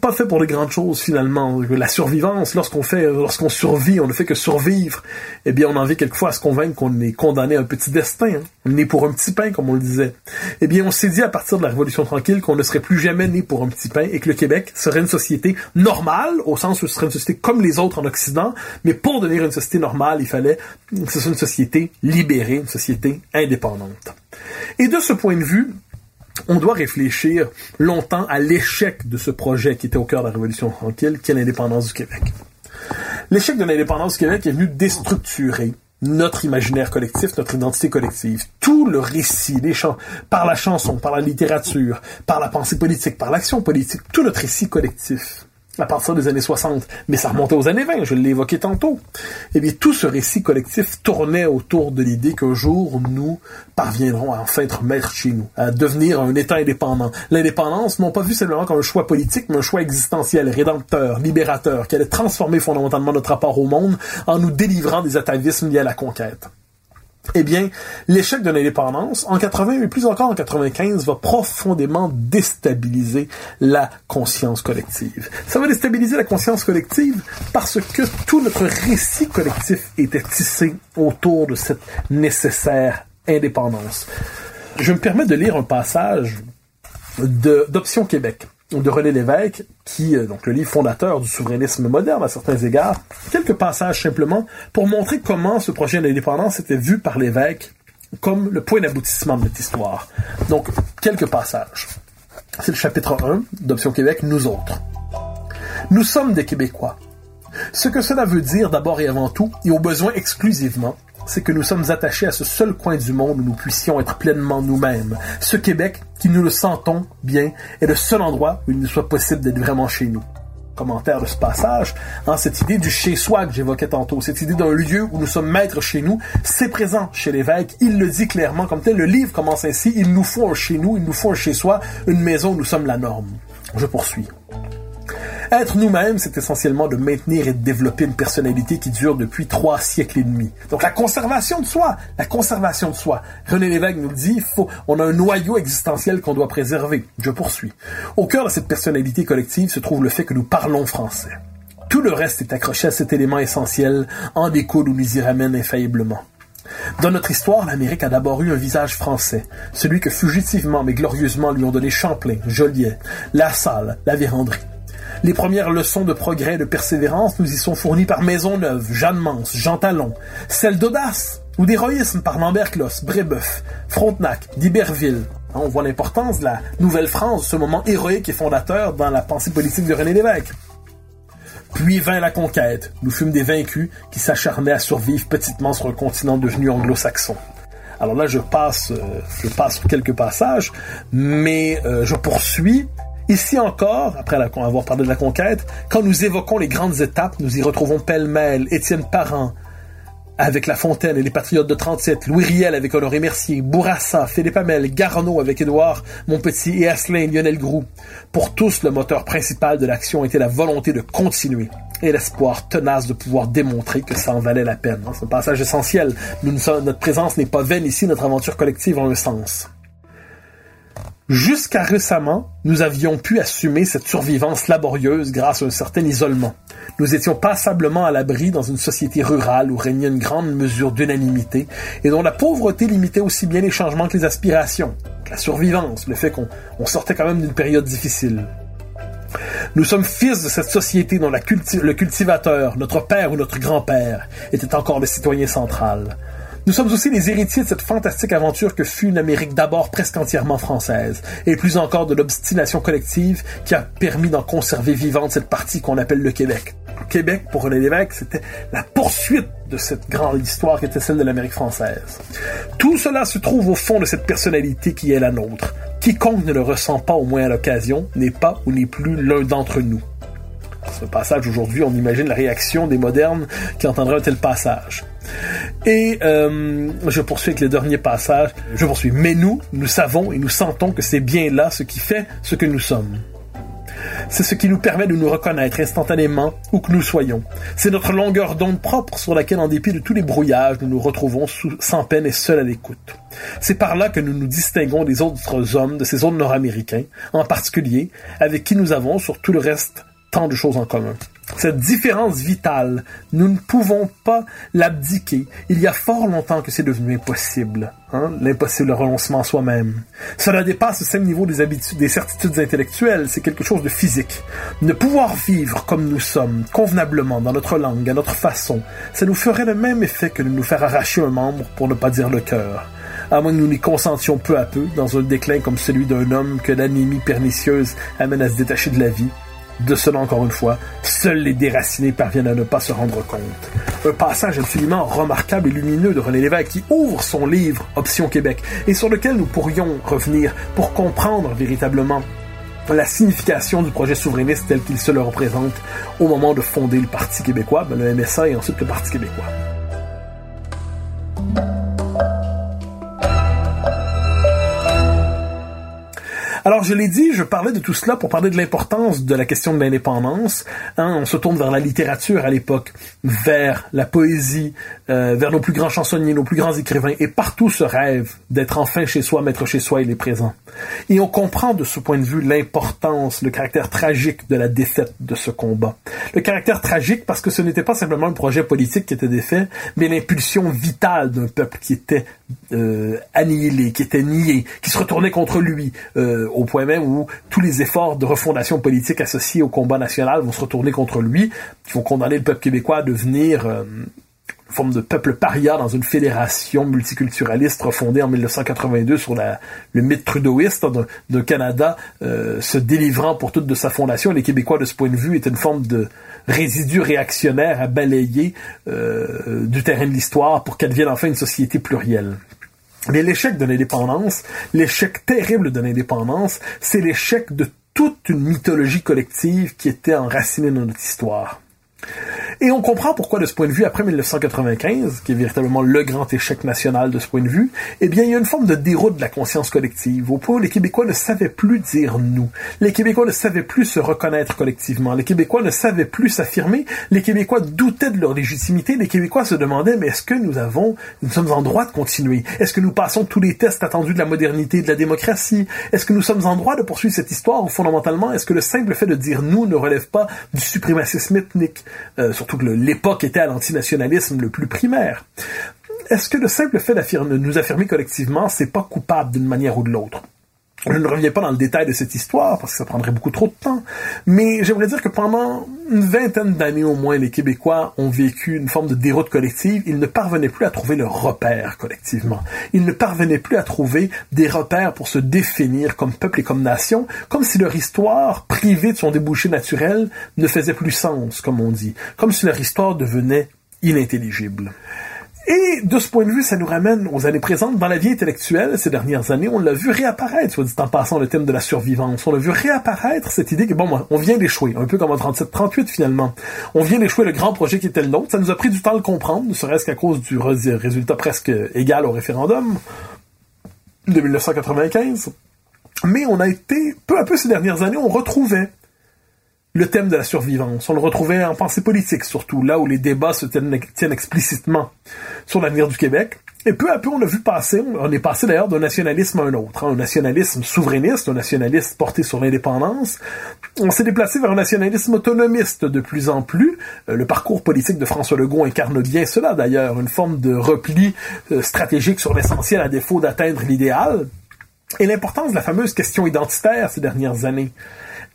pas fait pour de grandes choses finalement. La survivance, lorsqu'on fait, lorsqu'on survit, on ne fait que survivre. Eh bien, on en vient quelquefois à se convaincre qu'on est condamné à un petit destin. Hein. On est né pour un petit pain, comme on le disait. Eh bien, on s'est dit à partir de la Révolution tranquille qu'on ne serait plus jamais né pour un petit pain et que le Québec serait une société normale, au sens où ce serait une société comme les autres en Occident. Mais pour devenir une société normale, il fallait que ce soit une société libérée, une société indépendante. Et de ce point de vue, on doit réfléchir longtemps à l'échec de ce projet qui était au cœur de la Révolution tranquille, qui est l'indépendance du Québec. L'échec de l'indépendance du Québec est venu déstructurer notre imaginaire collectif, notre identité collective. Tout le récit, par la chanson, par la littérature, par la pensée politique, par l'action politique, tout notre récit collectif à partir des années 60, mais ça remontait aux années 20, je l'ai évoqué tantôt. Eh bien, tout ce récit collectif tournait autour de l'idée qu'un jour, nous parviendrons à enfin être maîtres chez nous, à devenir un État indépendant. L'indépendance, non pas vu simplement comme un choix politique, mais un choix existentiel, rédempteur, libérateur, qui allait transformer fondamentalement notre rapport au monde en nous délivrant des atavismes liés à la conquête. Eh bien, l'échec de l'indépendance, en 80, mais plus encore en 95, va profondément déstabiliser la conscience collective. Ça va déstabiliser la conscience collective parce que tout notre récit collectif était tissé autour de cette nécessaire indépendance. Je me permets de lire un passage d'Option Québec de René Lévesque, qui est donc le livre fondateur du souverainisme moderne à certains égards, quelques passages simplement pour montrer comment ce projet d'indépendance était vu par Lévesque comme le point d'aboutissement de notre histoire. Donc, quelques passages. C'est le chapitre 1 d'Option Québec, Nous autres. Nous sommes des Québécois. Ce que cela veut dire d'abord et avant tout, et au besoin exclusivement, c'est que nous sommes attachés à ce seul coin du monde où nous puissions être pleinement nous-mêmes. Ce Québec, qui nous le sentons bien, est le seul endroit où il nous soit possible d'être vraiment chez nous. Commentaire de ce passage, hein, cette idée du chez-soi que j'évoquais tantôt, cette idée d'un lieu où nous sommes maîtres chez nous, c'est présent chez l'évêque, il le dit clairement comme tel, le livre commence ainsi, il nous faut un chez nous, il nous faut un chez-soi, une maison où nous sommes la norme. Je poursuis. Être nous-mêmes, c'est essentiellement de maintenir et de développer une personnalité qui dure depuis trois siècles et demi. Donc la conservation de soi, la conservation de soi. René Lévesque nous le dit, faut, on a un noyau existentiel qu'on doit préserver. Je poursuis. Au cœur de cette personnalité collective se trouve le fait que nous parlons français. Tout le reste est accroché à cet élément essentiel, en découle ou nous y ramène infailliblement. Dans notre histoire, l'Amérique a d'abord eu un visage français, celui que fugitivement mais glorieusement lui ont donné Champlain, Joliet, La Salle, La Vérandrie. Les premières leçons de progrès et de persévérance nous y sont fournies par Maisonneuve, Jeanne Mance, Jean Talon. Celles d'audace ou d'héroïsme par Lambert Closs, Brébeuf, Frontenac, d'Iberville. Hein, on voit l'importance de la Nouvelle-France, ce moment héroïque et fondateur dans la pensée politique de René Lévesque. Puis vint la conquête. Nous fûmes des vaincus qui s'acharnaient à survivre petitement sur un continent devenu anglo-saxon. Alors là, je passe, euh, je passe quelques passages, mais euh, je poursuis Ici encore, après avoir parlé de la conquête, quand nous évoquons les grandes étapes, nous y retrouvons pêle-mêle Étienne Parent avec La Fontaine et les Patriotes de 37, Louis Riel avec Honoré Mercier, Bourassa, Philippe Hamel, Garneau avec Édouard Montpetit et Asselin Lionel Groux. Pour tous, le moteur principal de l'action était la volonté de continuer et l'espoir tenace de pouvoir démontrer que ça en valait la peine. C'est un passage essentiel. notre présence n'est pas vaine ici, notre aventure collective en un sens. Jusqu'à récemment, nous avions pu assumer cette survivance laborieuse grâce à un certain isolement. Nous étions passablement à l'abri dans une société rurale où régnait une grande mesure d'unanimité et dont la pauvreté limitait aussi bien les changements que les aspirations. La survivance, le fait qu'on sortait quand même d'une période difficile. Nous sommes fils de cette société dont le cultivateur, notre père ou notre grand-père, était encore le citoyen central. Nous sommes aussi les héritiers de cette fantastique aventure que fut une Amérique d'abord presque entièrement française, et plus encore de l'obstination collective qui a permis d'en conserver vivante cette partie qu'on appelle le Québec. Québec, pour René Lévesque, c'était la poursuite de cette grande histoire qui était celle de l'Amérique française. Tout cela se trouve au fond de cette personnalité qui est la nôtre. Quiconque ne le ressent pas au moins à l'occasion n'est pas ou n'est plus l'un d'entre nous. Ce passage aujourd'hui, on imagine la réaction des modernes qui entendraient un tel passage. Et euh, je poursuis avec le dernier passage. Je poursuis. Mais nous, nous savons et nous sentons que c'est bien là ce qui fait ce que nous sommes. C'est ce qui nous permet de nous reconnaître instantanément où que nous soyons. C'est notre longueur d'onde propre sur laquelle, en dépit de tous les brouillages, nous nous retrouvons sans peine et seuls à l'écoute. C'est par là que nous nous distinguons des autres hommes de ces autres nord-américains, en particulier, avec qui nous avons, sur tout le reste, tant de choses en commun. Cette différence vitale, nous ne pouvons pas l'abdiquer. Il y a fort longtemps que c'est devenu impossible, hein, l'impossible renoncement à soi-même. Cela dépasse le simple niveau des habitudes, des certitudes intellectuelles, c'est quelque chose de physique. Ne pouvoir vivre comme nous sommes, convenablement, dans notre langue, à notre façon, ça nous ferait le même effet que de nous faire arracher un membre, pour ne pas dire le cœur à moins que nous n'y consentions peu à peu dans un déclin comme celui d'un homme que l'anémie pernicieuse amène à se détacher de la vie, de cela, encore une fois, seuls les déracinés parviennent à ne pas se rendre compte. Un passage absolument remarquable et lumineux de René Lévesque qui ouvre son livre Option Québec et sur lequel nous pourrions revenir pour comprendre véritablement la signification du projet souverainiste tel qu'il se le représente au moment de fonder le Parti québécois, ben, le MSA et ensuite le Parti québécois. Alors, je l'ai dit, je parlais de tout cela pour parler de l'importance de la question de l'indépendance. Hein, on se tourne vers la littérature à l'époque, vers la poésie, euh, vers nos plus grands chansonniers, nos plus grands écrivains, et partout ce rêve d'être enfin chez soi, maître chez soi, il est présent. Et on comprend de ce point de vue l'importance, le caractère tragique de la défaite de ce combat. Le caractère tragique parce que ce n'était pas simplement un projet politique qui était défait, mais l'impulsion vitale d'un peuple qui était euh, annihilé, qui était nié, qui se retournait contre lui, euh, au point même où tous les efforts de refondation politique associés au combat national vont se retourner contre lui, qui vont condamner le peuple québécois à devenir euh, forme de peuple paria dans une fédération multiculturaliste refondée en 1982 sur la, le mythe trudeauiste d'un Canada euh, se délivrant pour toute de sa fondation. Les Québécois, de ce point de vue, étaient une forme de résidu réactionnaire à balayer euh, du terrain de l'histoire pour qu'elle devienne enfin une société plurielle. Mais l'échec de l'indépendance, l'échec terrible de l'indépendance, c'est l'échec de toute une mythologie collective qui était enracinée dans notre histoire. Et on comprend pourquoi, de ce point de vue, après 1995, qui est véritablement le grand échec national de ce point de vue, eh bien, il y a une forme de déroute de la conscience collective, au point où les Québécois ne savaient plus dire nous. Les Québécois ne savaient plus se reconnaître collectivement. Les Québécois ne savaient plus s'affirmer. Les Québécois doutaient de leur légitimité. Les Québécois se demandaient, mais est-ce que nous avons, nous sommes en droit de continuer? Est-ce que nous passons tous les tests attendus de la modernité de la démocratie? Est-ce que nous sommes en droit de poursuivre cette histoire fondamentalement, est-ce que le simple fait de dire nous ne relève pas du suprémacisme ethnique? Euh, surtout que l'époque était à l'antinationalisme le plus primaire. Est-ce que le simple fait de nous affirmer collectivement, c'est pas coupable d'une manière ou de l'autre? Je ne reviens pas dans le détail de cette histoire parce que ça prendrait beaucoup trop de temps, mais j'aimerais dire que pendant une vingtaine d'années au moins, les Québécois ont vécu une forme de déroute collective. Ils ne parvenaient plus à trouver leur repère collectivement. Ils ne parvenaient plus à trouver des repères pour se définir comme peuple et comme nation, comme si leur histoire, privée de son débouché naturel, ne faisait plus sens, comme on dit, comme si leur histoire devenait inintelligible. Et de ce point de vue, ça nous ramène aux années présentes. Dans la vie intellectuelle, ces dernières années, on l'a vu réapparaître, soit dit en passant, le thème de la survivance. On l'a vu réapparaître cette idée que, bon, on vient d'échouer, un peu comme en 37-38 finalement. On vient d'échouer le grand projet qui était le nôtre. Ça nous a pris du temps à le comprendre, ne serait-ce qu'à cause du résultat presque égal au référendum de 1995. Mais on a été, peu à peu ces dernières années, on retrouvait le thème de la survivance. On le retrouvait en pensée politique, surtout, là où les débats se tiennent, explicitement sur l'avenir du Québec. Et peu à peu, on a vu passer, on est passé d'ailleurs d'un nationalisme à un autre, hein, un nationalisme souverainiste, un nationalisme porté sur l'indépendance. On s'est déplacé vers un nationalisme autonomiste de plus en plus. Euh, le parcours politique de François Legault incarne bien cela d'ailleurs, une forme de repli euh, stratégique sur l'essentiel à défaut d'atteindre l'idéal. Et l'importance de la fameuse question identitaire ces dernières années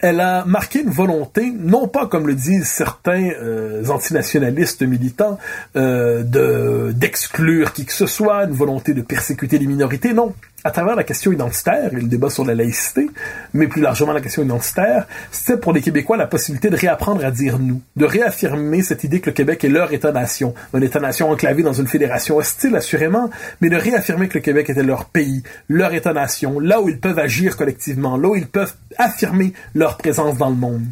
elle a marqué une volonté, non pas comme le disent certains euh, antinationalistes militants, euh, de d'exclure qui que ce soit, une volonté de persécuter les minorités, non à travers la question identitaire et le débat sur la laïcité, mais plus largement la question identitaire, c'était pour les Québécois la possibilité de réapprendre à dire nous, de réaffirmer cette idée que le Québec est leur État-nation, un État-nation enclavé dans une fédération hostile assurément, mais de réaffirmer que le Québec était leur pays, leur État-nation, là où ils peuvent agir collectivement, là où ils peuvent affirmer leur présence dans le monde.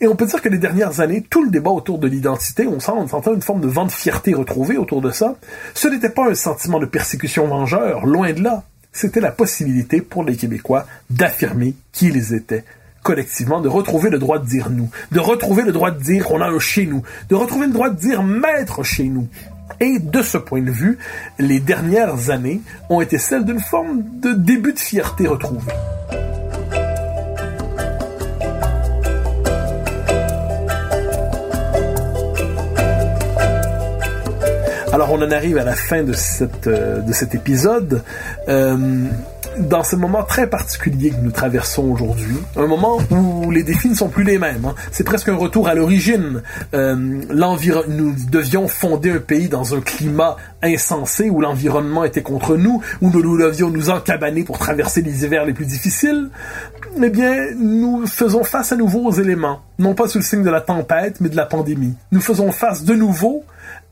Et on peut dire que les dernières années, tout le débat autour de l'identité, on sent, on sentait une forme de vent de fierté retrouvée autour de ça, ce n'était pas un sentiment de persécution vengeur, loin de là c'était la possibilité pour les Québécois d'affirmer qui ils étaient collectivement, de retrouver le droit de dire nous, de retrouver le droit de dire qu'on a un chez nous, de retrouver le droit de dire maître chez nous. Et de ce point de vue, les dernières années ont été celles d'une forme de début de fierté retrouvée. Alors on en arrive à la fin de, cette, euh, de cet épisode. Euh, dans ce moment très particulier que nous traversons aujourd'hui, un moment où les défis ne sont plus les mêmes. Hein. C'est presque un retour à l'origine. Euh, nous devions fonder un pays dans un climat insensé où l'environnement était contre nous, où nous, devions nous encabaner pour traverser les hivers les plus difficiles. Eh bien, nous faisons face à nouveau aux éléments, non pas sous le signe de la tempête, mais de la pandémie. Nous faisons face de nouveau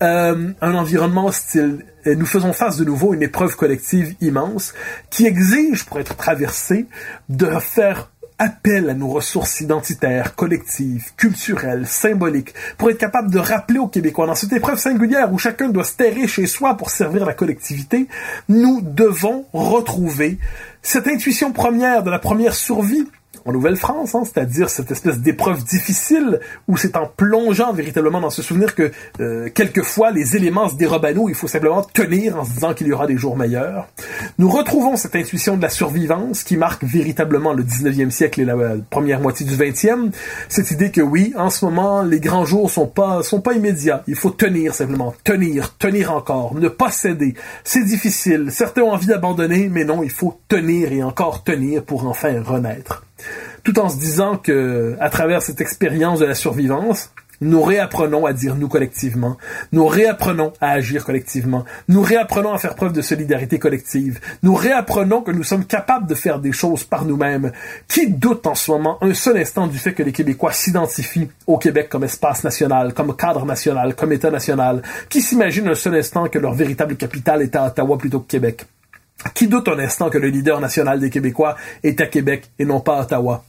euh, un environnement hostile. Et nous faisons face de nouveau à une épreuve collective immense qui exige, pour être traversée, de faire appel à nos ressources identitaires, collectives, culturelles, symboliques, pour être capable de rappeler aux Québécois, dans cette épreuve singulière où chacun doit se terrer chez soi pour servir la collectivité, nous devons retrouver cette intuition première de la première survie en Nouvelle-France, hein, c'est-à-dire cette espèce d'épreuve difficile où c'est en plongeant véritablement dans ce souvenir que euh, quelquefois les éléments se dérobent à nous, il faut simplement tenir en se disant qu'il y aura des jours meilleurs. Nous retrouvons cette intuition de la survivance qui marque véritablement le 19e siècle et la euh, première moitié du 20e, cette idée que oui, en ce moment, les grands jours sont pas sont pas immédiats, il faut tenir simplement, tenir, tenir encore, ne pas céder. C'est difficile, certains ont envie d'abandonner, mais non, il faut tenir et encore tenir pour enfin renaître tout en se disant que, à travers cette expérience de la survivance, nous réapprenons à dire nous collectivement, nous réapprenons à agir collectivement, nous réapprenons à faire preuve de solidarité collective, nous réapprenons que nous sommes capables de faire des choses par nous-mêmes. Qui doute en ce moment un seul instant du fait que les Québécois s'identifient au Québec comme espace national, comme cadre national, comme État national? Qui s'imagine un seul instant que leur véritable capitale est à Ottawa plutôt que Québec? Qui doute un instant que le leader national des Québécois est à Québec et non pas à Ottawa?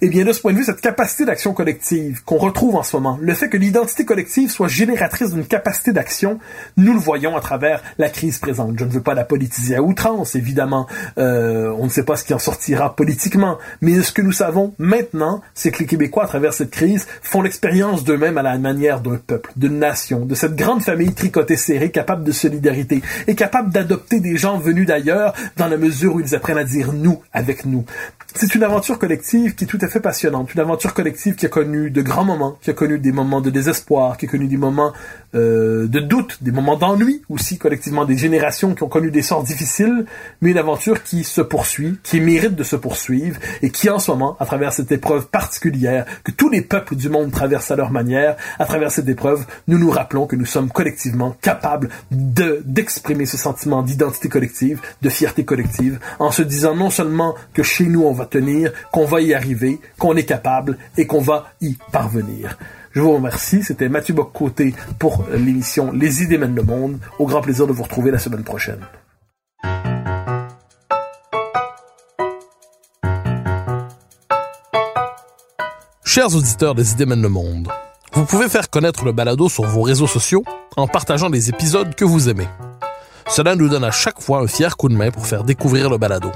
Eh bien, de ce point de vue, cette capacité d'action collective qu'on retrouve en ce moment, le fait que l'identité collective soit génératrice d'une capacité d'action, nous le voyons à travers la crise présente. Je ne veux pas la politiser à outrance, évidemment. Euh, on ne sait pas ce qui en sortira politiquement. Mais ce que nous savons maintenant, c'est que les Québécois, à travers cette crise, font l'expérience d'eux-mêmes à la manière d'un peuple, d'une nation, de cette grande famille tricotée serrée, capable de solidarité et capable d'adopter des gens venus d'ailleurs dans la mesure où ils apprennent à dire nous avec nous. C'est une aventure collective qui est tout à fait passionnante. Une aventure collective qui a connu de grands moments, qui a connu des moments de désespoir, qui a connu des moments euh, de doute, des moments d'ennui aussi collectivement, des générations qui ont connu des sorts difficiles, mais une aventure qui se poursuit, qui mérite de se poursuivre et qui en ce moment, à travers cette épreuve particulière que tous les peuples du monde traversent à leur manière, à travers cette épreuve, nous nous rappelons que nous sommes collectivement capables de d'exprimer ce sentiment d'identité collective, de fierté collective, en se disant non seulement que chez nous on va tenir, qu'on va y arriver, qu'on est capable et qu'on va y parvenir. Je vous remercie. C'était Mathieu Bock-Côté pour l'émission Les idées mènent le monde. Au grand plaisir de vous retrouver la semaine prochaine. Chers auditeurs des idées mènent le monde, vous pouvez faire connaître le balado sur vos réseaux sociaux en partageant les épisodes que vous aimez. Cela nous donne à chaque fois un fier coup de main pour faire découvrir le balado.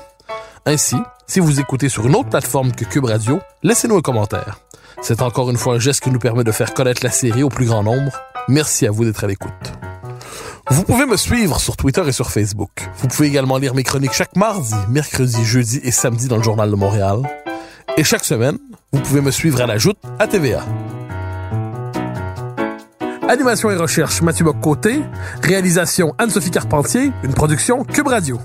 Ainsi, si vous écoutez sur une autre plateforme que Cube Radio, laissez-nous un commentaire. C'est encore une fois un geste qui nous permet de faire connaître la série au plus grand nombre. Merci à vous d'être à l'écoute. Vous pouvez me suivre sur Twitter et sur Facebook. Vous pouvez également lire mes chroniques chaque mardi, mercredi, jeudi et samedi dans le Journal de Montréal. Et chaque semaine, vous pouvez me suivre à la joute à TVA. Animation et recherche Mathieu Bock-Côté. Réalisation Anne-Sophie Carpentier. Une production Cube Radio.